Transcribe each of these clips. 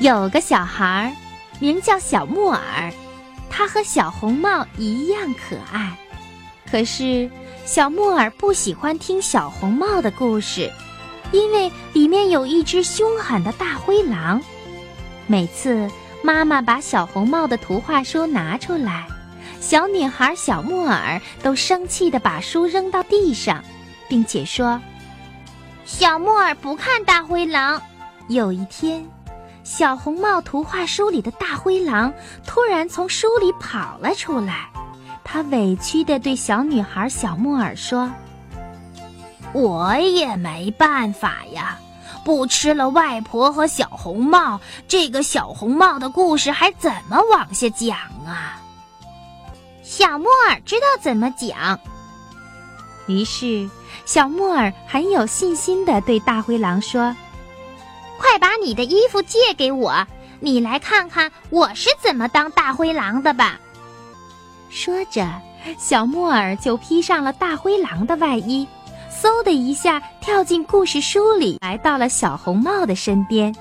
有个小孩，名叫小木耳，他和小红帽一样可爱。可是小木耳不喜欢听小红帽的故事，因为里面有一只凶狠的大灰狼。每次妈妈把小红帽的图画书拿出来，小女孩小木耳都生气地把书扔到地上，并且说：“小木耳不看大灰狼。”有一天。小红帽图画书里的大灰狼突然从书里跑了出来，他委屈地对小女孩小木耳说：“我也没办法呀，不吃了外婆和小红帽，这个小红帽的故事还怎么往下讲啊？”小木耳知道怎么讲，于是小木耳很有信心地对大灰狼说。快把你的衣服借给我，你来看看我是怎么当大灰狼的吧。说着，小木耳就披上了大灰狼的外衣，嗖的一下跳进故事书里，来到了小红帽的身边。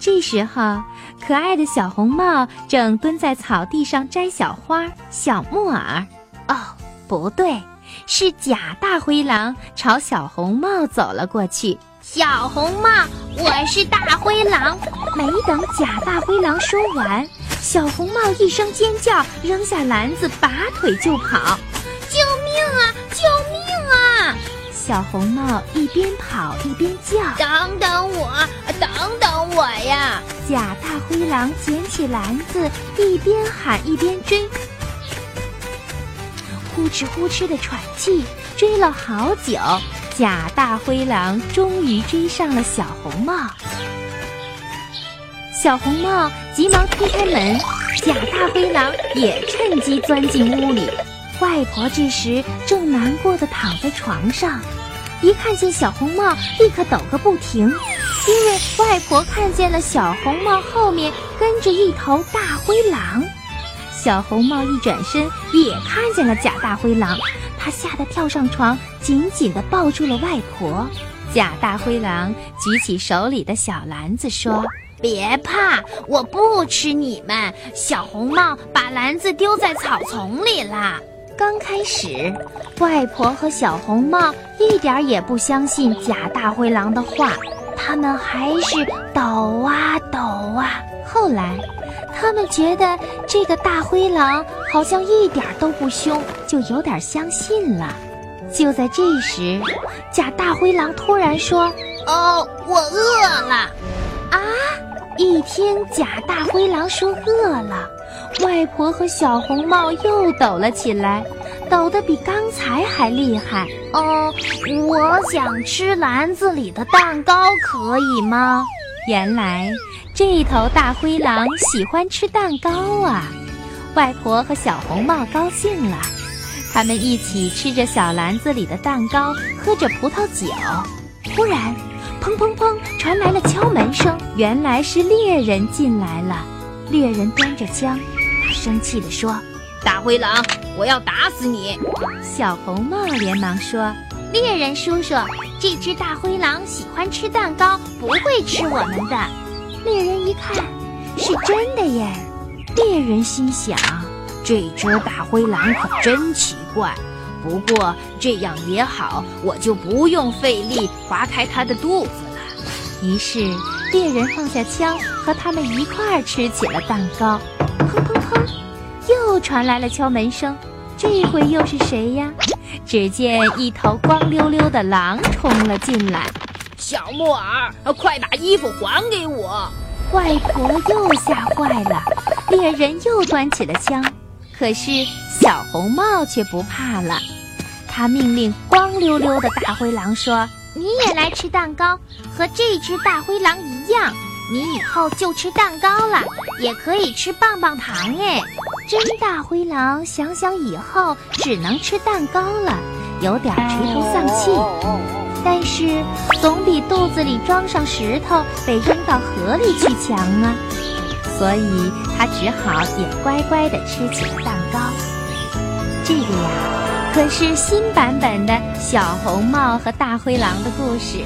这时候，可爱的小红帽正蹲在草地上摘小花。小木耳，哦，不对，是假大灰狼朝小红帽走了过去。小红帽，我是大灰狼。没等假大灰狼说完，小红帽一声尖叫，扔下篮子，拔腿就跑。救命啊！救命啊！小红帽一边跑一边叫：“等等我，等等我呀！”假大灰狼捡起篮子，一边喊一边追，呼哧呼哧的喘气，追了好久。假大灰狼终于追上了小红帽，小红帽急忙推开门，假大灰狼也趁机钻进屋里。外婆这时正难过的躺在床上，一看见小红帽，立刻抖个不停，因为外婆看见了小红帽后面跟着一头大灰狼。小红帽一转身，也看见了假大灰狼。他吓得跳上床，紧紧地抱住了外婆。假大灰狼举起手里的小篮子，说：“别怕，我不吃你们。”小红帽把篮子丢在草丛里啦。刚开始，外婆和小红帽一点也不相信假大灰狼的话，他们还是抖啊抖啊。后来。他们觉得这个大灰狼好像一点都不凶，就有点相信了。就在这时，假大灰狼突然说：“哦，我饿了。”啊！一听假大灰狼说饿了，外婆和小红帽又抖了起来，抖得比刚才还厉害。哦，我想吃篮子里的蛋糕，可以吗？原来。这头大灰狼喜欢吃蛋糕啊！外婆和小红帽高兴了，他们一起吃着小篮子里的蛋糕，喝着葡萄酒。突然，砰砰砰，传来了敲门声。原来是猎人进来了。猎人端着枪，他生气地说：“大灰狼，我要打死你！”小红帽连忙说：“猎人叔叔，这只大灰狼喜欢吃蛋糕，不会吃我们的。”猎人一看，是真的耶！猎人心想：这只大灰狼可真奇怪。不过这样也好，我就不用费力划开它的肚子了。于是猎人放下枪，和他们一块儿吃起了蛋糕。砰砰砰，又传来了敲门声。这回又是谁呀？只见一头光溜溜的狼冲了进来。小木耳，快把衣服还给我！外婆又吓坏了，猎人又端起了枪，可是小红帽却不怕了。他命令光溜溜的大灰狼说：“你也来吃蛋糕，和这只大灰狼一样。你以后就吃蛋糕了，也可以吃棒棒糖。”哎，真大灰狼想想以后只能吃蛋糕了，有点垂头丧气。但是总比肚子里装上石头被扔到河里去强啊！所以他只好也乖乖地吃起了蛋糕。这个呀，可是新版本的小红帽和大灰狼的故事。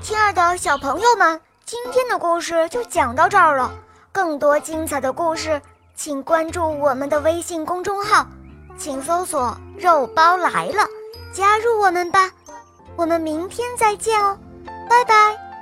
亲爱的小朋友们，今天的故事就讲到这儿了。更多精彩的故事，请关注我们的微信公众号，请搜索“肉包来了”，加入我们吧。我们明天再见哦，拜拜。